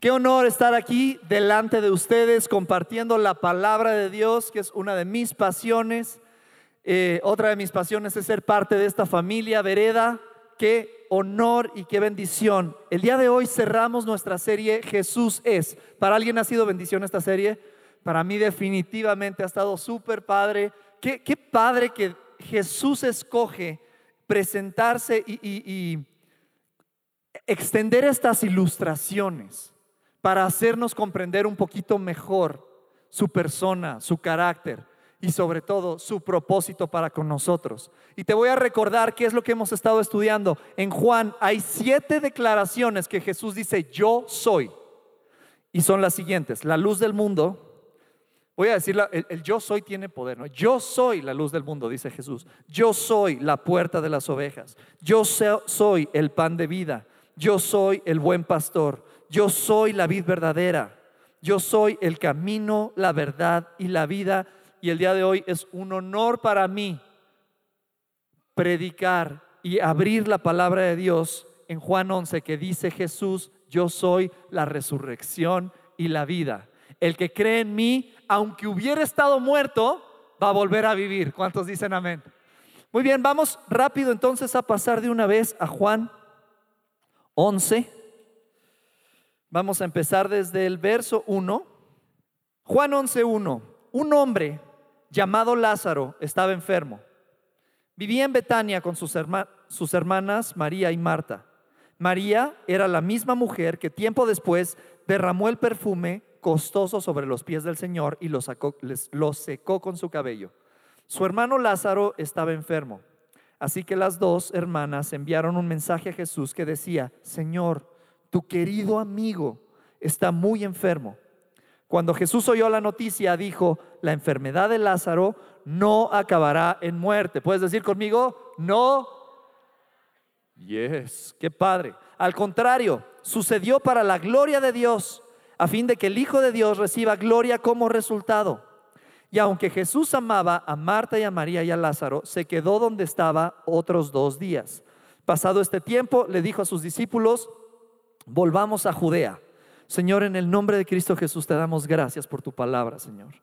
qué honor estar aquí delante de ustedes compartiendo la palabra de Dios, que es una de mis pasiones. Eh, otra de mis pasiones es ser parte de esta familia Vereda. Qué honor y qué bendición. El día de hoy cerramos nuestra serie Jesús es. ¿Para alguien ha sido bendición esta serie? Para mí definitivamente ha estado súper padre. Qué, padre que Jesús escoge presentarse y extender estas ilustraciones para hacernos comprender un poquito mejor su persona, su carácter y sobre todo su propósito para con nosotros. Y te voy a recordar qué es lo que hemos estado estudiando. En Juan hay siete declaraciones que Jesús dice, yo soy. Y son las siguientes, la luz del mundo. Voy a decir, el, el, yo soy tiene poder, ¿no? Yo soy la luz del mundo, dice Jesús. Yo soy la puerta de las ovejas. Yo soy el pan de vida. Yo soy el buen pastor. Yo soy la vid verdadera. Yo soy el camino, la verdad y la vida y el día de hoy es un honor para mí predicar y abrir la palabra de Dios en Juan 11 que dice Jesús, yo soy la resurrección y la vida. El que cree en mí, aunque hubiera estado muerto, va a volver a vivir. ¿Cuántos dicen amén? Muy bien, vamos rápido entonces a pasar de una vez a Juan 11. Vamos a empezar desde el verso 1. Juan 11, 1. Un hombre llamado Lázaro estaba enfermo. Vivía en Betania con sus, hermanas María y Marta. María era la misma mujer que tiempo después derramó el perfume costoso sobre los pies del Señor y lo, lo secó con su cabello. Su hermano Lázaro estaba enfermo. Así que las dos hermanas enviaron un mensaje a Jesús que decía, Señor, tu querido amigo está muy enfermo. Cuando Jesús oyó la noticia, dijo, la enfermedad de Lázaro no acabará en muerte. ¿Puedes decir conmigo? No. Yes, qué padre. Al contrario, sucedió para la gloria de Dios, a fin de que el Hijo de Dios reciba gloria como resultado. Y aunque Jesús amaba a Marta y a María y a Lázaro, se quedó donde estaba otros dos días. Pasado este tiempo, le dijo a sus discípulos, volvamos a Judea. Señor, en el nombre de Cristo Jesús te damos gracias por tu palabra, Señor.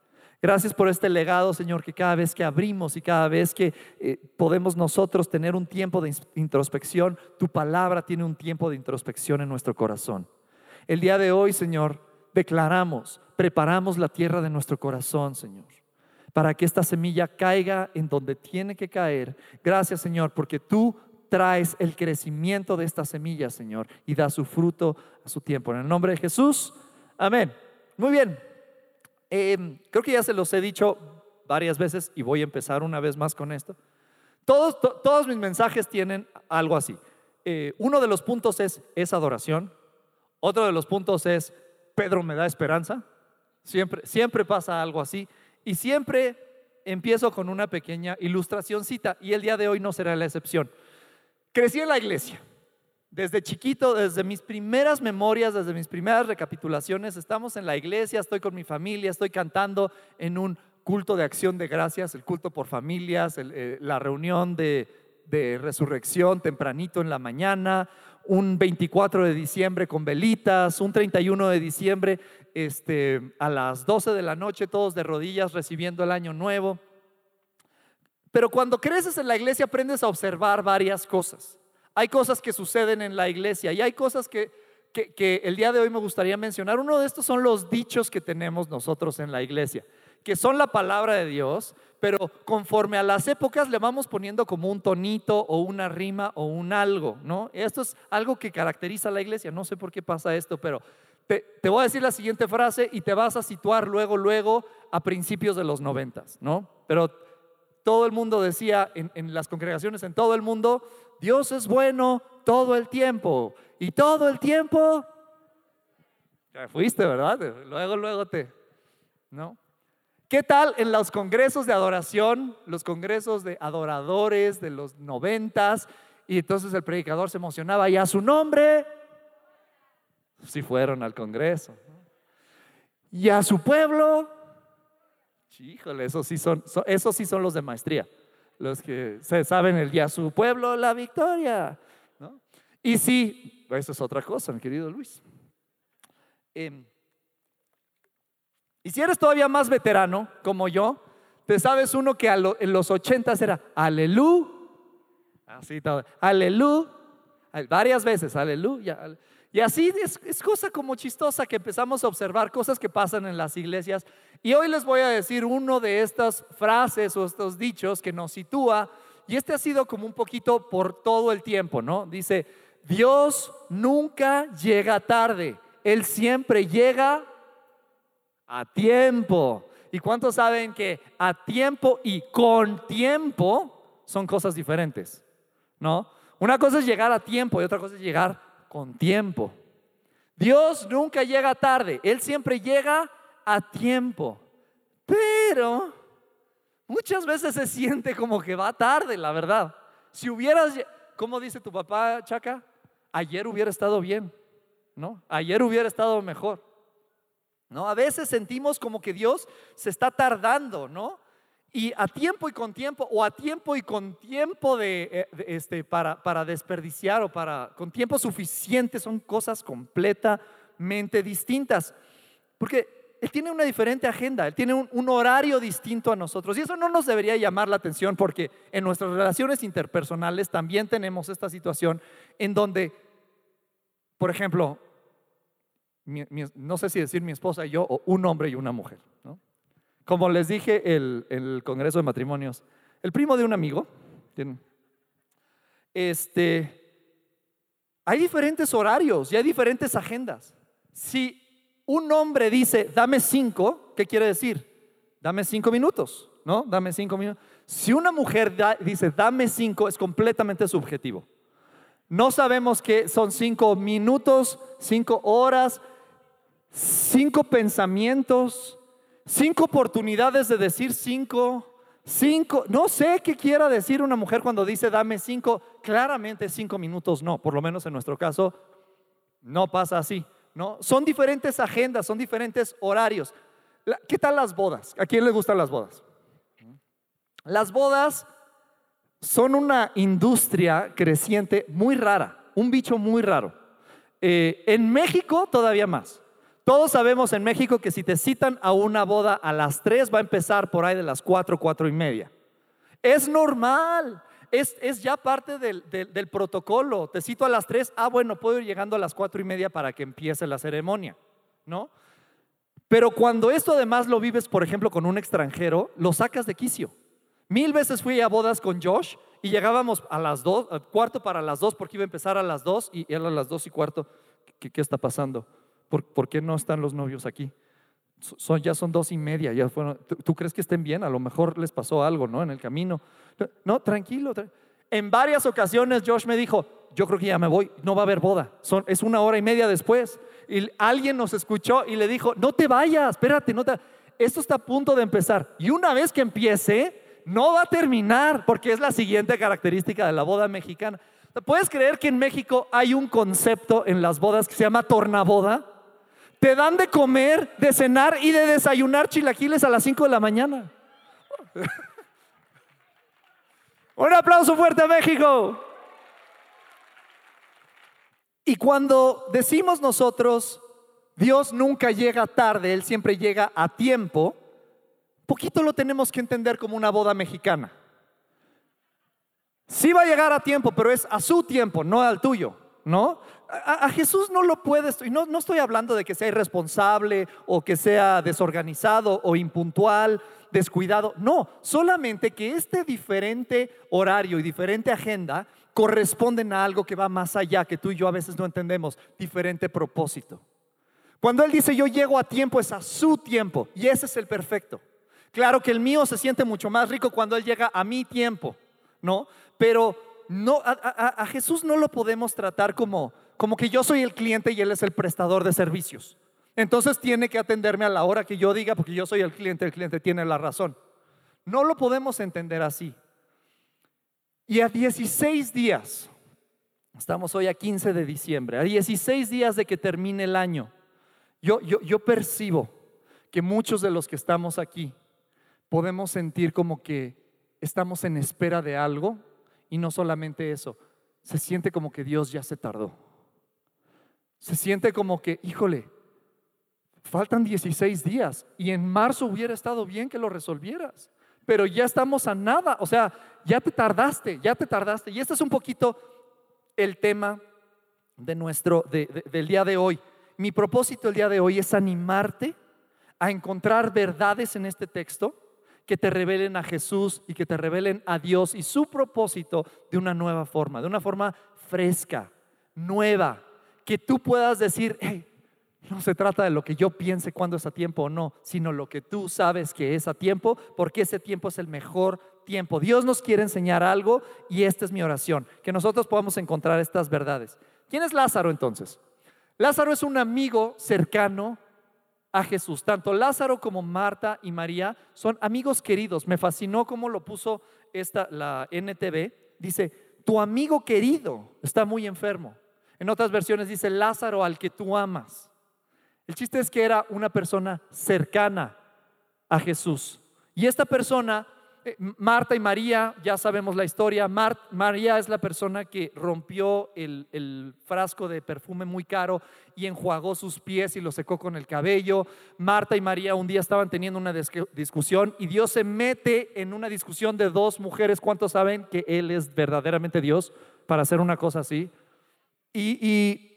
Gracias por este legado, Señor, que cada vez que abrimos y cada vez que eh, podemos nosotros tener un tiempo de introspección, tu palabra tiene un tiempo de introspección en nuestro corazón. El día de hoy, Señor, declaramos, preparamos la tierra de nuestro corazón, Señor, para que esta semilla caiga en donde tiene que caer. Gracias, Señor, porque tú traes el crecimiento de esta semilla, Señor, y da su fruto a su tiempo. En el nombre de Jesús, amén. Muy bien, eh, creo que ya se los he dicho varias veces y voy a empezar una vez más con esto. Todos, to, todos mis mensajes tienen algo así. Eh, uno de los puntos es, es adoración. Otro de los puntos es, Pedro me da esperanza. Siempre, siempre pasa algo así. Y siempre empiezo con una pequeña ilustracióncita y el día de hoy no será la excepción. Crecí en la iglesia. Desde chiquito, desde mis primeras memorias, desde mis primeras recapitulaciones, estamos en la iglesia, estoy con mi familia, estoy cantando en un culto de acción de gracias, el culto por familias, eh, la reunión de, de resurrección tempranito en la mañana, un 24 de diciembre con velitas, un 31 de diciembre este, a las 12 de la noche, todos de rodillas recibiendo el año nuevo. Pero cuando creces en la iglesia aprendes a observar varias cosas. Hay cosas que suceden en la iglesia y hay cosas que, que, el día de hoy me gustaría mencionar. Uno de estos son los dichos que tenemos nosotros en la iglesia, que son la palabra de Dios, pero conforme a las épocas le vamos poniendo como un tonito o una rima o un algo, ¿no? Esto es algo que caracteriza a la iglesia. No sé por qué pasa esto, pero te, te voy a decir la siguiente frase y te vas a situar luego, luego a principios de los noventas, ¿no? Pero todo el mundo decía en, en, las congregaciones, en todo el mundo, Dios es bueno todo el tiempo. Y todo el tiempo, ya fuiste, ¿verdad? Luego, luego te, ¿no? ¿Qué tal en los congresos de adoración, los congresos de adoradores de los noventas? Y entonces el predicador se emocionaba y a su nombre, si fueron al congreso. Y a su pueblo, híjole, esos sí son, esos sí son los de maestría, los que se saben el día su pueblo, la victoria. Y sí, eso es otra cosa, mi querido Luis. Em, y si eres todavía más veterano, como yo, te sabes uno que en los ochentas era aleluya, así todo, aleluya, varias veces, aleluya. Y así es, cosa como chistosa que empezamos a observar cosas que pasan en las iglesias. Y hoy les voy a decir uno de estas frases o estos dichos que nos sitúa. Y este ha sido como un poquito por todo el tiempo, ¿no? Dice, Dios nunca llega tarde, Él siempre llega a tiempo. ¿Y cuántos saben que a tiempo y con tiempo son cosas diferentes? ¿No? Una cosa es llegar a tiempo y otra cosa es llegar con tiempo. Dios nunca llega tarde, Él siempre llega a tiempo. Pero muchas veces se siente como que va tarde, la verdad. Si hubieras, ¿cómo dice tu papá, Chaca? Ayer hubiera estado bien, ¿no? Ayer hubiera estado mejor. ¿no? A veces sentimos como que Dios se está tardando, ¿no? Y a tiempo y con tiempo, o a tiempo y con tiempo de, eh, este, para, para, desperdiciar o para, con tiempo suficiente, son cosas completamente distintas. Porque Él tiene una diferente agenda, Él tiene un, un horario distinto a nosotros. Y eso no nos debería llamar la atención porque en nuestras relaciones interpersonales también tenemos esta situación en donde, por ejemplo, no sé si decir mi esposa y yo, o un hombre y una mujer. Como les dije en el, Congreso de Matrimonios, el primo de un amigo, este, hay diferentes horarios y hay diferentes agendas. Si un hombre dice, dame cinco, ¿qué quiere decir? Dame cinco minutos, ¿no? Dame cinco minutos. Si una mujer dice, dame cinco, es completamente subjetivo. No sabemos que son cinco minutos, cinco horas, cinco pensamientos, cinco oportunidades de decir cinco, cinco, no sé qué quiera decir una mujer cuando dice dame cinco, claramente cinco minutos no, por lo menos en nuestro caso no pasa así, ¿no? Son diferentes agendas, son diferentes horarios. ¿Qué tal las bodas? ¿A quién le gustan las bodas? Las bodas son una industria creciente muy rara, un bicho muy raro. Eh, en México todavía más. Todos sabemos en México que si te citan a una boda a las 3 va a empezar por ahí de las 4, 4 y media. Es normal, es, es ya parte del, del, protocolo. Te cito a las 3, ah, bueno, puedo ir llegando a las 4 y media para que empiece la ceremonia, ¿no? Pero cuando esto además lo vives, por ejemplo, con un extranjero, lo sacas de quicio. Mil veces fui a bodas con Josh y llegábamos a las 2, cuarto para las 2 porque iba a empezar a las 2 y era a las 2 y cuarto. ¿Qué, qué está pasando? ¿Por, qué no están los novios aquí? Ya son dos y media. ¿tú, crees que estén bien? A lo mejor les pasó algo, ¿no? En el camino. No, tranquilo. En varias ocasiones Josh me dijo, yo creo que ya me voy, no va a haber boda. Es una hora y media después. Y alguien nos escuchó y le dijo, no te vayas, espérate, no te... esto está a punto de empezar. Y una vez que empiece, no va a terminar, porque es la siguiente característica de la boda mexicana. ¿Puedes creer que en México hay un concepto en las bodas que se llama tornaboda? Te dan de comer, de cenar y de desayunar chilaquiles a las 5 de la mañana. Un aplauso fuerte a México. Y cuando decimos nosotros, Dios nunca llega tarde, Él siempre llega a tiempo, poquito lo tenemos que entender como una boda mexicana. Sí va a llegar a tiempo, pero es a su tiempo, no al tuyo. ¿no? A, Jesús no lo puedes, y no, no estoy hablando de que sea irresponsable o que sea desorganizado o impuntual, descuidado, no, solamente que este diferente horario y diferente agenda corresponden a algo que va más allá, que tú y yo a veces no entendemos, diferente propósito. Cuando Él dice yo llego a tiempo, es a su tiempo, y ese es el perfecto. Claro que el mío se siente mucho más rico cuando Él llega a mi tiempo, ¿no? Pero no, a, Jesús no lo podemos tratar como, como que yo soy el cliente y Él es el prestador de servicios. Entonces tiene que atenderme a la hora que yo diga porque yo soy el cliente, el cliente tiene la razón. No lo podemos entender así. Y a 16 días, estamos hoy a 15 de diciembre, a 16 días de que termine el año, yo, yo, yo percibo que muchos de los que estamos aquí podemos sentir como que estamos en espera de algo y no solamente eso, se siente como que Dios ya se tardó. Se siente como que, híjole, faltan 16 días y en marzo hubiera estado bien que lo resolvieras, pero ya estamos a nada, o sea, ya te tardaste, ya te tardaste. Y este es un poquito el tema de nuestro, del día de hoy. Mi propósito el día de hoy es animarte a encontrar verdades en este texto que te revelen a Jesús y que te revelen a Dios y su propósito de una nueva forma, de una forma fresca, nueva, que tú puedas decir, hey, no se trata de lo que yo piense cuando es a tiempo o no, sino lo que tú sabes que es a tiempo, porque ese tiempo es el mejor tiempo. Dios nos quiere enseñar algo y esta es mi oración, que nosotros podamos encontrar estas verdades. ¿Quién es Lázaro entonces? Lázaro es un amigo cercano a Jesús. Tanto Lázaro como Marta y María son amigos queridos. Me fascinó cómo lo puso esta, la NTV. Dice, tu amigo querido está muy enfermo. En otras versiones dice, Lázaro al que tú amas. El chiste es que era una persona cercana a Jesús. Y esta persona eh, Marta y María, ya sabemos la historia. María es la persona que rompió el, frasco de perfume muy caro y enjuagó sus pies y lo secó con el cabello. Marta y María un día estaban teniendo una discusión y Dios se mete en una discusión de dos mujeres. ¿Cuántos saben que Él es verdaderamente Dios para hacer una cosa así? Y,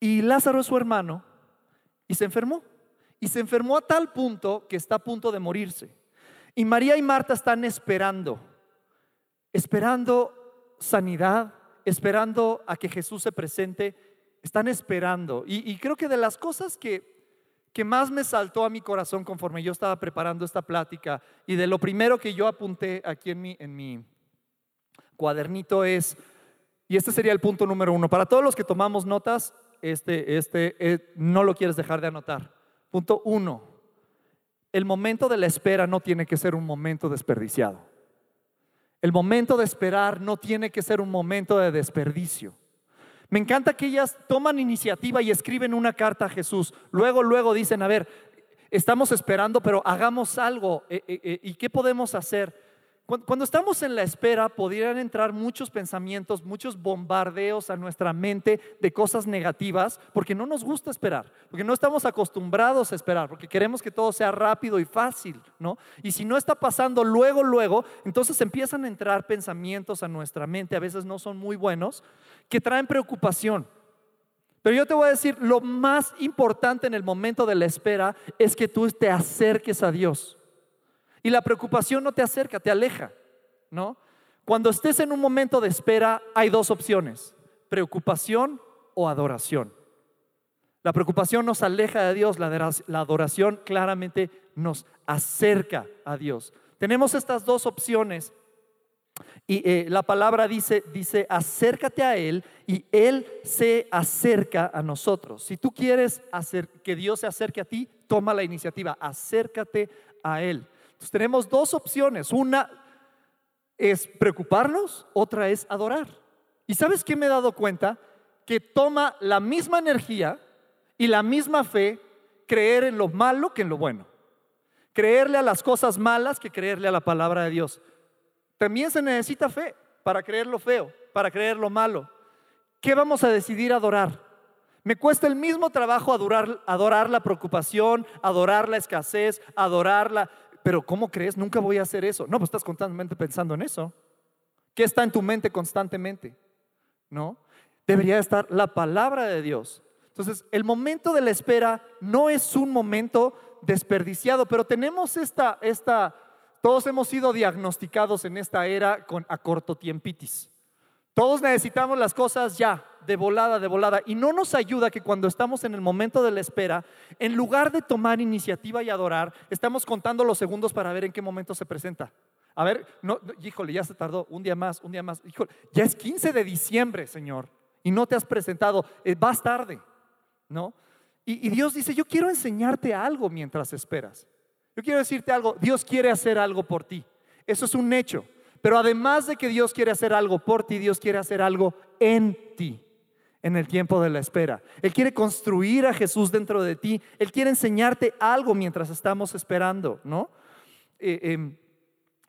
y Lázaro es su hermano y se enfermó. Y se enfermó a tal punto que está a punto de morirse. Y María y Marta están esperando, esperando sanidad, esperando a que Jesús se presente, están esperando. Y, creo que de las cosas que, que más me saltó a mi corazón conforme yo estaba preparando esta plática y de lo primero que yo apunté aquí en mi, en mi cuadernito es, y este sería el punto número uno, para todos los que tomamos notas, este, este, eh, no lo quieres dejar de anotar. Punto uno, el momento de la espera no tiene que ser un momento desperdiciado. El momento de esperar no tiene que ser un momento de desperdicio. Me encanta que ellas toman iniciativa y escriben una carta a Jesús. Luego, luego dicen, a ver, estamos esperando, pero hagamos algo. Eh, eh, ¿Y qué podemos hacer? Cuando estamos en la espera, podrían entrar muchos pensamientos, muchos bombardeos a nuestra mente de cosas negativas, porque no nos gusta esperar, porque no estamos acostumbrados a esperar, porque queremos que todo sea rápido y fácil, ¿no? Y si no está pasando luego, luego, entonces empiezan a entrar pensamientos a nuestra mente, a veces no son muy buenos, que traen preocupación. Pero yo te voy a decir, lo más importante en el momento de la espera es que tú te acerques a Dios. Y la preocupación no te acerca, te aleja, ¿no? Cuando estés en un momento de espera, hay dos opciones, preocupación o adoración. La preocupación nos aleja de Dios, la adoración claramente nos acerca a Dios. Tenemos estas dos opciones y eh, la palabra dice, dice, acércate a Él y Él se acerca a nosotros. Si tú quieres que Dios se acerque a ti, toma la iniciativa, acércate a Él tenemos dos opciones. Una es preocuparnos, otra es adorar. ¿Y sabes qué me he dado cuenta? Que toma la misma energía y la misma fe creer en lo malo que en lo bueno. Creerle a las cosas malas que creerle a la palabra de Dios. También se necesita fe para creer lo feo, para creer lo malo. ¿Qué vamos a decidir adorar? Me cuesta el mismo trabajo adorar, adorar la preocupación, adorar la escasez, adorar la, pero ¿cómo crees? Nunca voy a hacer eso. No, pues estás constantemente pensando en eso. ¿Qué está en tu mente constantemente? ¿No? Debería estar la palabra de Dios. Entonces, el momento de la espera no es un momento desperdiciado, pero tenemos esta, esta, todos hemos sido diagnosticados en esta era con a corto tiempitis. Todos necesitamos las cosas ya, de volada, de volada. Y no nos ayuda que cuando estamos en el momento de la espera, en lugar de tomar iniciativa y adorar, estamos contando los segundos para ver en qué momento se presenta. A ver, no, híjole, ya se tardó un día más, un día más. Híjole, ya es 15 de diciembre, Señor, y no te has presentado. Eh, vas tarde, ¿no? Y, y Dios dice, yo quiero enseñarte algo mientras esperas. Yo quiero decirte algo, Dios quiere hacer algo por ti. Eso es un hecho. Pero además de que Dios quiere hacer algo por ti, Dios quiere hacer algo en ti en el tiempo de la espera. Él quiere construir a Jesús dentro de ti. Él quiere enseñarte algo mientras estamos esperando, ¿no? Eh, em,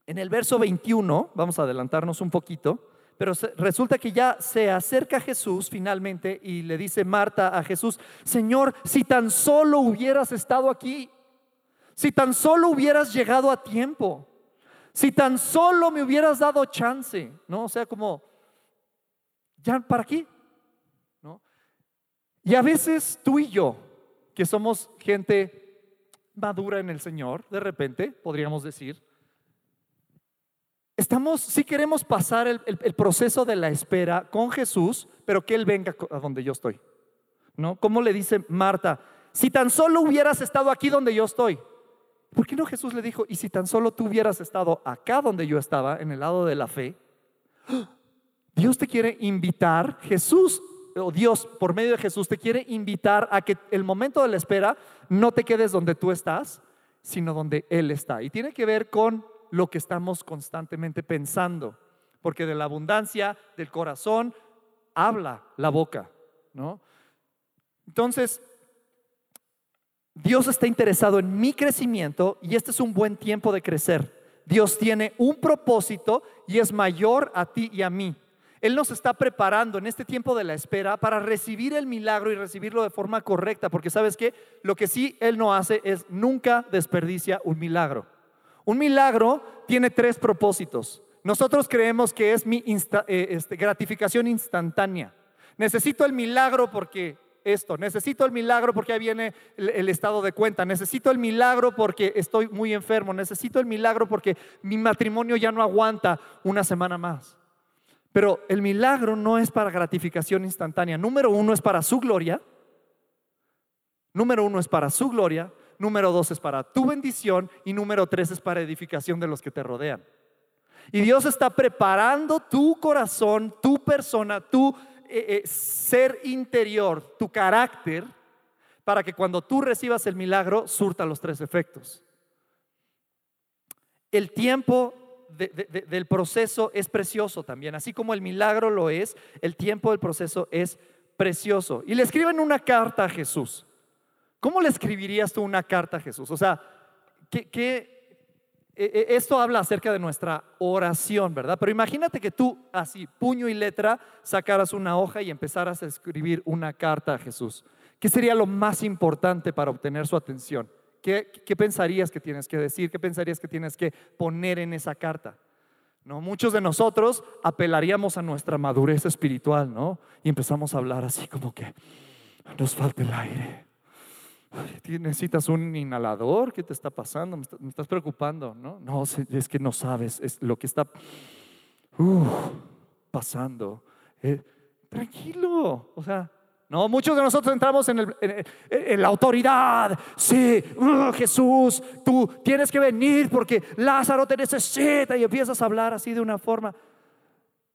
en el verso 21, vamos a adelantarnos un poquito, pero resulta que ya se acerca Jesús finalmente y le dice Marta a Jesús, Señor, si tan solo hubieras estado aquí, si tan solo hubieras llegado a tiempo, si tan solo me hubieras dado chance, ¿no? O sea, como, ¿ya para qué? ¿No? Y a veces tú y yo, que somos gente madura en el Señor, de repente, podríamos decir, estamos, si queremos pasar el, proceso de la espera con Jesús, pero que Él venga a donde yo estoy. ¿No? Como le dice Marta, si tan solo hubieras estado aquí donde yo estoy, ¿Por qué no Jesús le dijo, y si tan solo tú hubieras estado acá donde yo estaba, en el lado de la fe? Dios te quiere invitar, Jesús, o Dios por medio de Jesús te quiere invitar a que el momento de la espera no te quedes donde tú estás, sino donde Él está. Y tiene que ver con lo que estamos constantemente pensando, porque de la abundancia del corazón habla la boca, ¿no? Entonces, Dios está interesado en mi crecimiento y este es un buen tiempo de crecer. Dios tiene un propósito y es mayor a ti y a mí. Él nos está preparando en este tiempo de la espera para recibir el milagro y recibirlo de forma correcta, porque sabes que lo que sí Él no hace es nunca desperdicia un milagro. Un milagro tiene tres propósitos. Nosotros creemos que es mi eh, este, gratificación instantánea. Necesito el milagro porque esto, necesito el milagro porque ahí viene el, estado de cuenta, necesito el milagro porque estoy muy enfermo, necesito el milagro porque mi matrimonio ya no aguanta una semana más. Pero el milagro no es para gratificación instantánea. Número uno es para su gloria. Número uno es para su gloria. Número dos es para tu bendición. Y número tres es para edificación de los que te rodean. Y Dios está preparando tu corazón, tu persona, tu eh, eh, ser interior, tu carácter, para que cuando tú recibas el milagro surta los tres efectos. El tiempo del proceso es precioso también, así como el milagro lo es, el tiempo del proceso es precioso. Y le escriben una carta a Jesús. ¿Cómo le escribirías tú una carta a Jesús? O sea, ¿qué, esto habla acerca de nuestra oración, ¿verdad? Pero imagínate que tú, así, puño y letra, sacaras una hoja y empezaras a escribir una carta a Jesús. ¿Qué sería lo más importante para obtener su atención? ¿Qué, pensarías que tienes que decir? ¿Qué pensarías que tienes que poner en esa carta? ¿No? Muchos de nosotros apelaríamos a nuestra madurez espiritual, ¿no? Y empezamos a hablar así como que nos falta el aire necesitas un inhalador, ¿qué te está pasando? Me, estás preocupando, ¿no? No, es que no sabes, es lo que está pasando. Eh, tranquilo, o sea, no, muchos de nosotros entramos en, la autoridad. Sí, Jesús, tú tienes que venir porque Lázaro te necesita y empiezas a hablar así de una forma.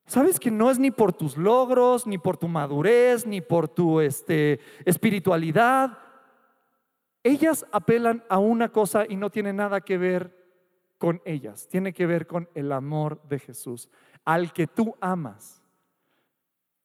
Sabes que no es ni por tus logros, ni por tu madurez, ni por tu este, espiritualidad ellas apelan a una cosa y no tiene nada que ver con ellas, tiene que ver con el amor de Jesús, al que tú amas.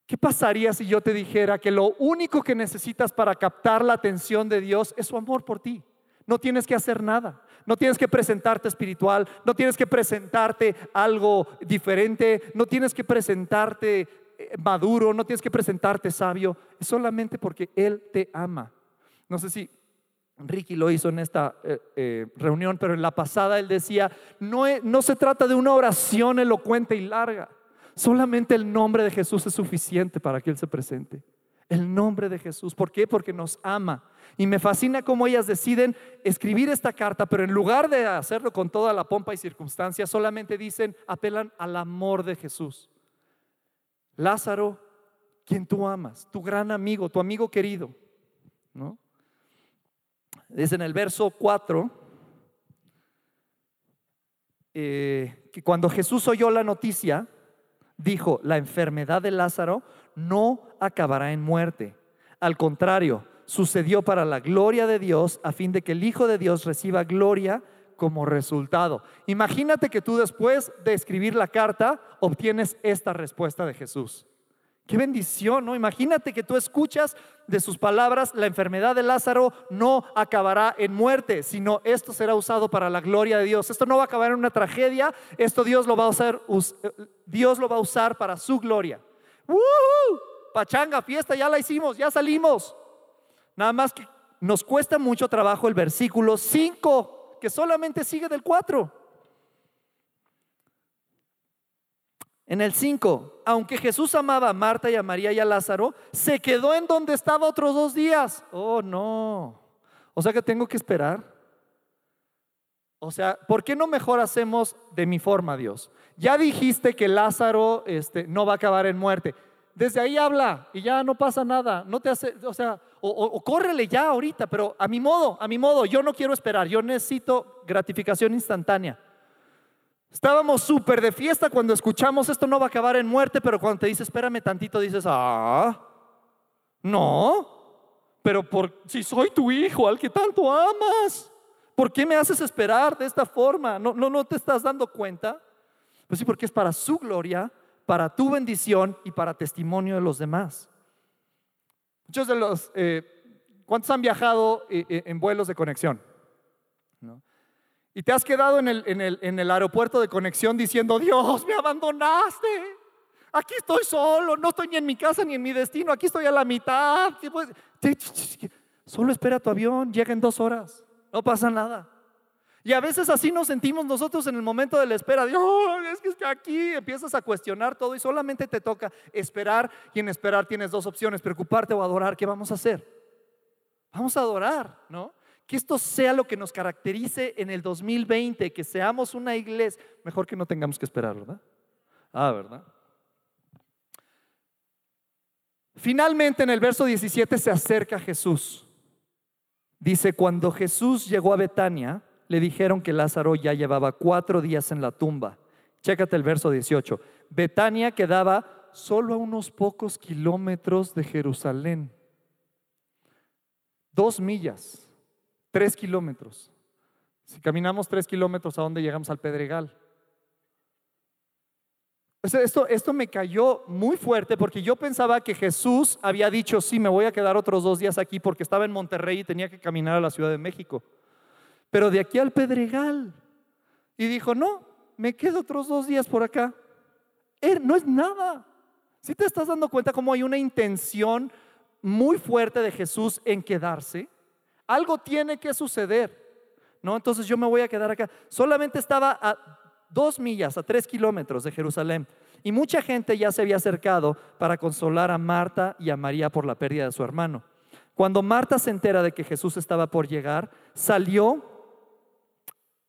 ¿Qué pasaría si yo te dijera que lo único que necesitas para captar la atención de Dios es su amor por ti? No tienes que hacer nada, no tienes que presentarte espiritual, no tienes que presentarte algo diferente, no tienes que presentarte eh, maduro, no tienes que presentarte sabio, es solamente porque Él te ama. No sé si Ricky lo hizo en esta eh, eh, reunión, pero en la pasada él decía, no, no se trata de una oración elocuente y larga, solamente el nombre de Jesús es suficiente para que Él se presente. El nombre de Jesús. ¿Por qué? Porque nos ama. Y me fascina cómo ellas deciden escribir esta carta, pero en lugar de hacerlo con toda la pompa y circunstancia, solamente dicen, apelan al amor de Jesús. Lázaro, quien tú amas, tu gran amigo, tu amigo querido, ¿no? Dice en el verso 4 eh, que cuando Jesús oyó la noticia, dijo, la enfermedad de Lázaro no acabará en muerte. Al contrario, sucedió para la gloria de Dios, a fin de que el Hijo de Dios reciba gloria como resultado. Imagínate que tú después de escribir la carta obtienes esta respuesta de Jesús. Qué bendición, ¿no? Imagínate que tú escuchas de sus palabras, la enfermedad de Lázaro no acabará en muerte, sino esto será usado para la gloria de Dios. Esto no va a acabar en una tragedia, esto Dios lo va a usar, Dios lo va a usar para su gloria. Pachanga, fiesta, ya la hicimos, ya salimos. Nada más que nos cuesta mucho trabajo el versículo 5, que solamente sigue del 4. En el 5, aunque Jesús amaba a Marta y a María y a Lázaro, se quedó en donde estaba otros dos días. Oh, no. O sea que tengo que esperar. O sea, ¿por qué no mejor hacemos de mi forma, Dios? Ya dijiste que Lázaro este, no va a acabar en muerte. Desde ahí habla y ya no pasa nada. No te hace, o sea, o, o córrele ya ahorita, pero a mi modo, a mi modo. Yo no quiero esperar. Yo necesito gratificación instantánea. Estábamos súper de fiesta cuando escuchamos esto no va a acabar en muerte, pero cuando te dice espérame tantito dices, ah, no, pero por, si soy tu hijo al que tanto amas, ¿por qué me haces esperar de esta forma? ¿No, no, no te estás dando cuenta? Pues sí, porque es para su gloria, para tu bendición y para testimonio de los demás. Muchos de los, eh, ¿cuántos han viajado eh, eh, en vuelos de conexión? ¿No? Y te has quedado en el, aeropuerto de conexión diciendo, Dios, me abandonaste. Aquí estoy solo, no estoy ni en mi casa ni en mi destino, aquí estoy a la mitad. Solo espera tu avión, llega en dos horas, no pasa nada. Y a veces así nos sentimos nosotros en el momento de la espera. Dios, es que aquí empiezas a cuestionar todo y solamente te toca esperar. Y en esperar tienes dos opciones, preocuparte o adorar. ¿Qué vamos a hacer? Vamos a adorar, ¿no? Que esto sea lo que nos caracterice en el 2020, que seamos una iglesia. Mejor que no tengamos que esperar, ¿verdad? Ah, ¿verdad? Finalmente en el verso 17 se acerca Jesús. Dice, cuando Jesús llegó a Betania, le dijeron que Lázaro ya llevaba cuatro días en la tumba. Chécate el verso 18. Betania quedaba solo a unos pocos kilómetros de Jerusalén. Dos millas. Tres kilómetros. Si caminamos tres kilómetros, ¿a dónde llegamos? Al Pedregal. Esto, me cayó muy fuerte porque yo pensaba que Jesús había dicho, sí, me voy a quedar otros dos días aquí porque estaba en Monterrey y tenía que caminar a la Ciudad de México. Pero de aquí al Pedregal. Y dijo, no, me quedo otros dos días por acá. Er, no es nada. Si te estás dando cuenta cómo hay una intención muy fuerte de Jesús en quedarse, algo tiene que suceder. ¿no? Entonces yo me voy a quedar acá. Solamente estaba a dos millas, a tres kilómetros de Jerusalén. Y mucha gente ya se había acercado para consolar a Marta y a María por la pérdida de su hermano. Cuando Marta se entera de que Jesús estaba por llegar, salió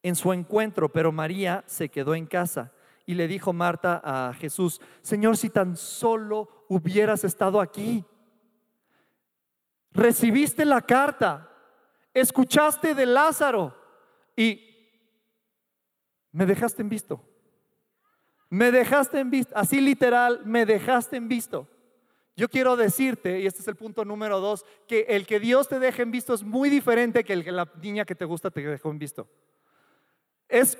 en su encuentro, pero María se quedó en casa. Y le dijo Marta a Jesús, Señor, si tan solo hubieras estado aquí, recibiste la carta, escuchaste de Lázaro y me dejaste en visto. Me dejaste en visto, así literal, me dejaste en visto. Yo quiero decirte, y este es el punto número dos, que el que Dios te deje en visto es muy diferente que el que la niña que te gusta te dejó en visto. Es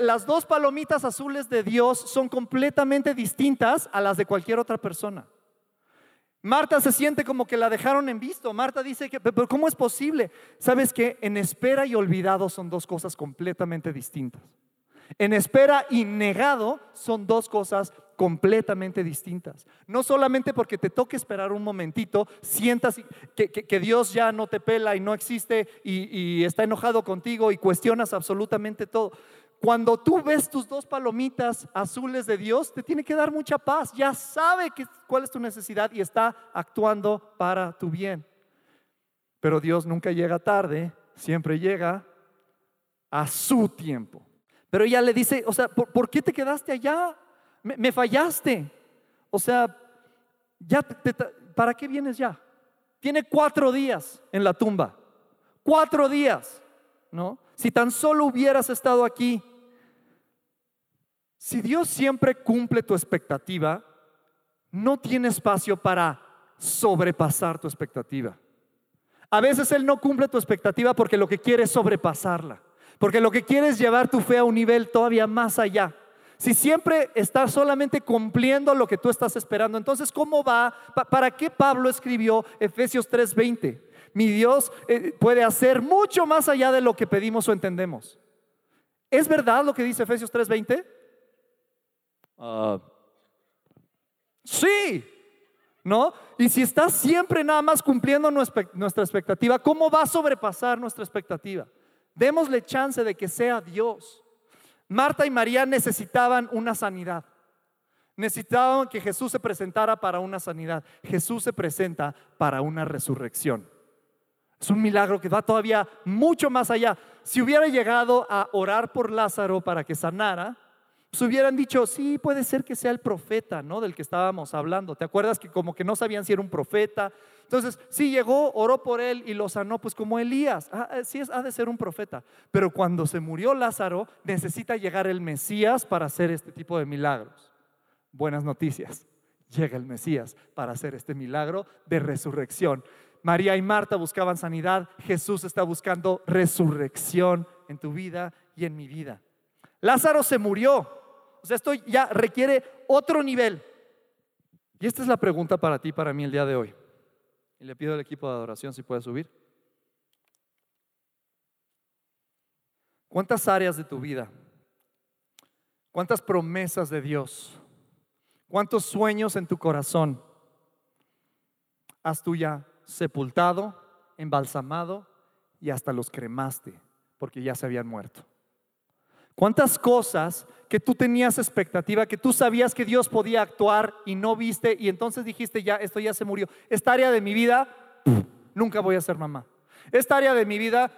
las dos palomitas azules de Dios son completamente distintas a las de cualquier otra persona. Marta se siente como que la dejaron en visto. Marta dice que, pero ¿cómo es posible? ¿Sabes que En espera y olvidado son dos cosas completamente distintas. En espera y negado son dos cosas completamente distintas. No solamente porque te toque esperar un momentito, sientas que, Dios ya no te pela y no existe y está enojado contigo y cuestionas absolutamente todo. Cuando tú ves tus dos palomitas azules de Dios, te tiene que dar mucha paz. Ya sabe cuál es tu necesidad y está actuando para tu bien. Pero Dios nunca llega tarde, siempre llega a su tiempo. Pero ella le dice, o sea, ¿por, qué te quedaste allá? Me, fallaste. O sea, ya ¿para qué vienes ya? Tiene cuatro días en la tumba. Cuatro días, ¿no? Si tan solo hubieras estado aquí, si Dios siempre cumple tu expectativa, no tiene espacio para sobrepasar tu expectativa. A veces Él no cumple tu expectativa porque lo que quiere es sobrepasarla, porque lo que quiere es llevar tu fe a un nivel todavía más allá. Si siempre estás solamente cumpliendo lo que tú estás esperando, entonces ¿cómo va? ¿Para qué Pablo escribió Efesios 3:20? Mi Dios eh, puede hacer mucho más allá de lo que pedimos o entendemos. ¿Es verdad lo que dice Efesios 3:20? Ah, sí, ¿no? Y si estás siempre nada más cumpliendo nuestra expectativa, ¿cómo va a sobrepasar nuestra expectativa? Démosle chance de que sea Dios. Marta y María necesitaban una sanidad. Necesitaban que Jesús se presentara para una sanidad. Jesús se presenta para una resurrección. Es un milagro que va todavía mucho más allá. Si hubiera llegado a orar por Lázaro para que sanara, pues hubieran dicho, sí, puede ser que sea el profeta, ¿no? Del que estábamos hablando. ¿Te acuerdas que como que no sabían si era un profeta? Entonces, sí llegó, oró por él y lo sanó, pues como Elías. Ah, eh, sí, ha de ser un profeta. Pero cuando se murió Lázaro, necesita llegar el Mesías para hacer este tipo de milagros. Buenas noticias. Llega el Mesías para hacer este milagro de resurrección. María y Marta buscaban sanidad. Jesús está buscando resurrección en tu vida y en mi vida. Lázaro se murió. O sea, esto ya requiere otro nivel. Y esta es la pregunta para ti, para mí el día de hoy. Y le pido al equipo de adoración si puede subir. ¿Cuántas áreas de tu vida? ¿Cuántas promesas de Dios? ¿Cuántos sueños en tu corazón has tú ya sepultado, embalsamado y hasta los cremaste porque ya se habían muerto? ¿Cuántas cosas que tú tenías expectativa, que tú sabías que Dios podía actuar y no viste y entonces dijiste, ya, esto ya se murió? Esta área de mi vida, nunca voy a ser mamá. Esta área de mi vida,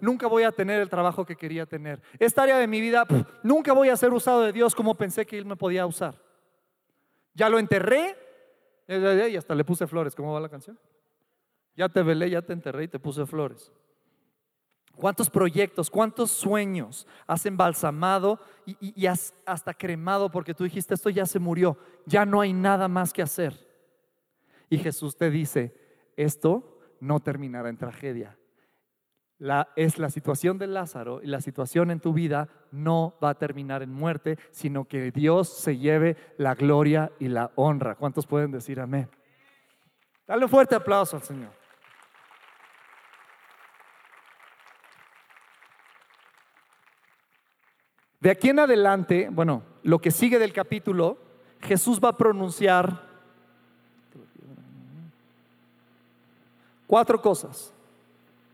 nunca voy a tener el trabajo que quería tener. Esta área de mi vida, nunca voy a ser usado de Dios como pensé que Él me podía usar. Ya lo enterré y hasta le puse flores. ¿Cómo va la canción? Ya te velé, ya te enterré y te puse flores. ¿Cuántos proyectos, cuántos sueños has embalsamado y, has hasta cremado porque tú dijiste, esto ya se murió, ya no hay nada más que hacer? Y Jesús te dice, esto no terminará en tragedia. Es la situación de Lázaro y la situación en tu vida no va a terminar en muerte, sino que Dios se lleve la gloria y la honra. ¿Cuántos pueden decir amén? Dale un fuerte aplauso al Señor. De aquí en adelante, bueno, lo que sigue del capítulo, Jesús va a pronunciar cuatro cosas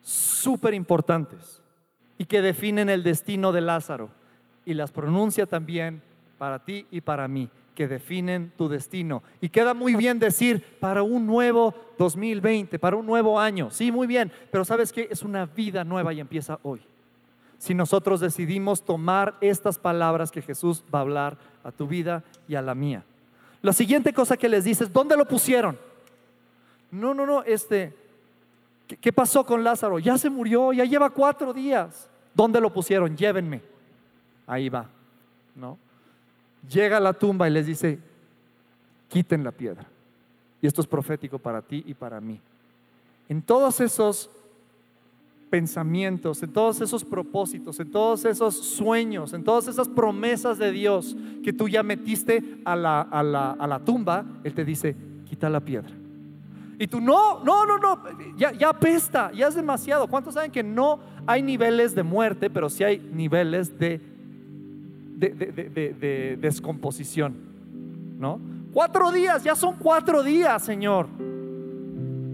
súper importantes y que definen el destino de Lázaro y las pronuncia también para ti y para mí, que definen tu destino. Y queda muy bien decir para un nuevo 2020, para un nuevo año. Sí, muy bien, pero sabes que es una vida nueva y empieza hoy si nosotros decidimos tomar estas palabras que Jesús va a hablar a tu vida y a la mía. La siguiente cosa que les dices, ¿dónde lo pusieron? No, no, no, este, ¿qué, pasó con Lázaro? Ya se murió, ya lleva cuatro días. ¿Dónde lo pusieron? Llévenme. Ahí va, ¿no? Llega a la tumba y les dice, quiten la piedra. Y esto es profético para ti y para mí. En todos esos pensamientos, en todos esos propósitos, en todos esos sueños, en todas esas promesas de Dios que tú ya metiste a la, a la, a la tumba, Él te dice, quita la piedra. Y tú, no, no, no, no, ya, ya apesta, ya es demasiado. ¿Cuántos saben que no hay niveles de muerte, pero sí hay niveles de, de, de, de descomposición? ¿No? Cuatro días, ya son cuatro días, Señor.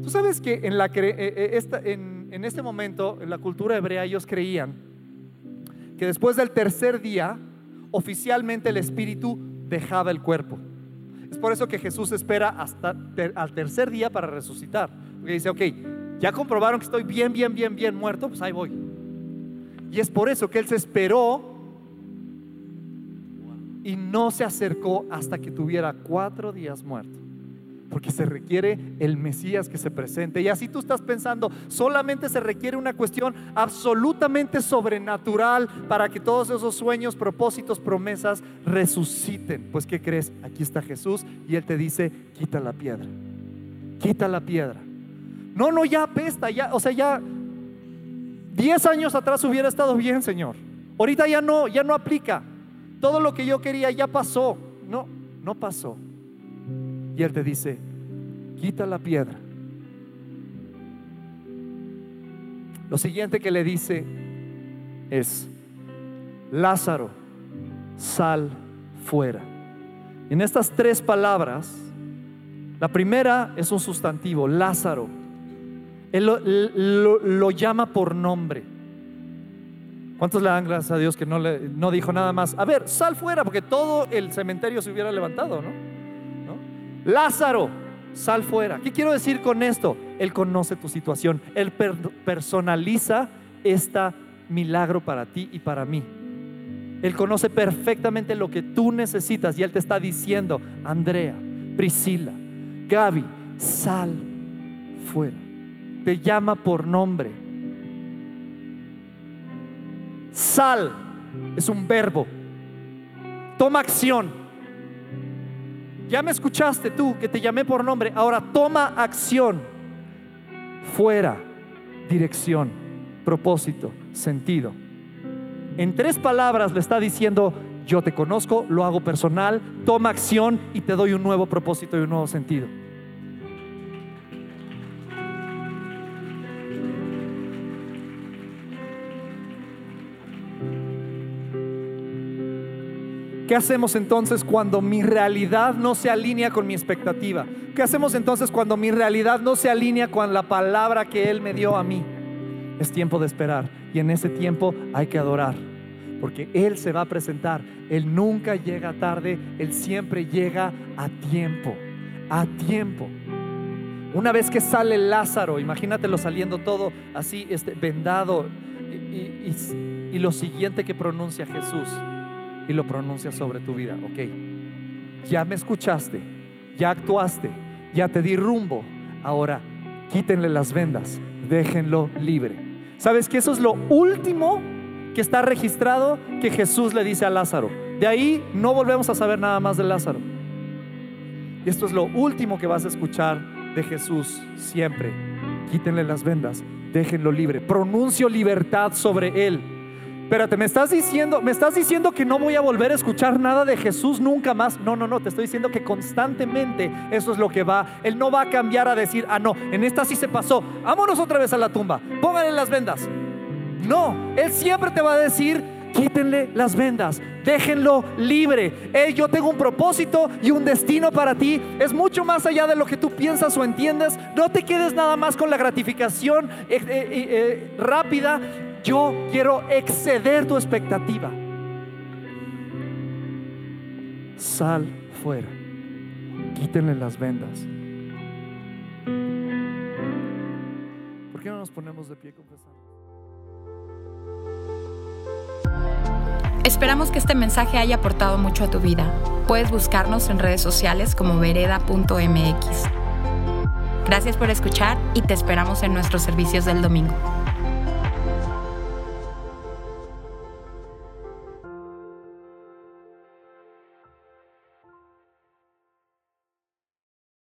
Tú sabes que en, la, eh, esta, en, en este momento, en la cultura hebrea, ellos creían que después del tercer día, oficialmente el espíritu dejaba el cuerpo. Es por eso que Jesús espera hasta al tercer día para resucitar. Porque dice, ok, ya comprobaron que estoy bien, bien, bien, bien muerto, pues ahí voy. Y es por eso que Él se esperó y no se acercó hasta que tuviera cuatro días muerto porque se requiere el Mesías que se presente. Y así tú estás pensando, solamente se requiere una cuestión absolutamente sobrenatural para que todos esos sueños, propósitos, promesas resuciten. Pues ¿qué crees? Aquí está Jesús y Él te dice, quita la piedra, quita la piedra. No, no, ya apesta, ya, o sea, ya 10 años atrás hubiera estado bien, Señor. Ahorita ya no, ya no aplica. Todo lo que yo quería ya pasó. No, no pasó. Y Él te dice, quita la piedra. Lo siguiente que le dice es, Lázaro, sal fuera. En estas tres palabras, la primera es un sustantivo, Lázaro. Él lo, llama por nombre. ¿Cuántos le dan gracias a Dios que no, le, no dijo nada más? A ver, sal fuera, porque todo el cementerio se hubiera levantado, ¿no? Lázaro, sal fuera. ¿Qué quiero decir con esto? Él conoce tu situación. Él personaliza este milagro para ti y para mí. Él conoce perfectamente lo que tú necesitas y Él te está diciendo, Andrea, Priscila, Gaby, sal fuera. Te llama por nombre. Sal es un verbo. Toma acción. Ya me escuchaste tú que te llamé por nombre. Ahora toma acción. Fuera, dirección, propósito, sentido. En tres palabras le está diciendo, yo te conozco, lo hago personal, toma acción y te doy un nuevo propósito y un nuevo sentido. ¿Qué hacemos entonces cuando mi realidad no se alinea con mi expectativa? ¿Qué hacemos entonces cuando mi realidad no se alinea con la palabra que Él me dio a mí? Es tiempo de esperar y en ese tiempo hay que adorar, porque Él se va a presentar. Él nunca llega tarde, Él siempre llega a tiempo, a tiempo. Una vez que sale Lázaro, imagínatelo saliendo todo así, este, vendado, y lo siguiente que pronuncia Jesús y lo pronuncias sobre tu vida. Ok, ya me escuchaste, ya actuaste, ya te di rumbo. Ahora quítenle las vendas, déjenlo libre. ¿Sabes que eso es lo último que está registrado que Jesús le dice a Lázaro? De ahí no volvemos a saber nada más de Lázaro. Y esto es lo último que vas a escuchar de Jesús siempre. Quítenle las vendas, déjenlo libre. Pronuncio libertad sobre él espérate, me estás diciendo, me estás diciendo que no voy a volver a escuchar nada de Jesús nunca más. No, no, no, te estoy diciendo que constantemente eso es lo que va. Él no va a cambiar a decir, ah, no, en esta sí se pasó. Vámonos otra vez a la tumba. Pónganle las vendas. No, Él siempre te va a decir, quítenle las vendas, déjenlo libre. yo tengo un propósito y un destino para ti. Es mucho más allá de lo que tú piensas o entiendes. No te quedes nada más con la gratificación eh, eh, eh, rápida yo quiero exceder tu expectativa. Sal fuera. Quítenle las vendas. ¿Por qué no nos ponemos de pie confesando? Esperamos que este mensaje haya aportado mucho a tu vida. Puedes buscarnos en redes sociales como vereda.mx. Gracias por escuchar y te esperamos en nuestros servicios del domingo.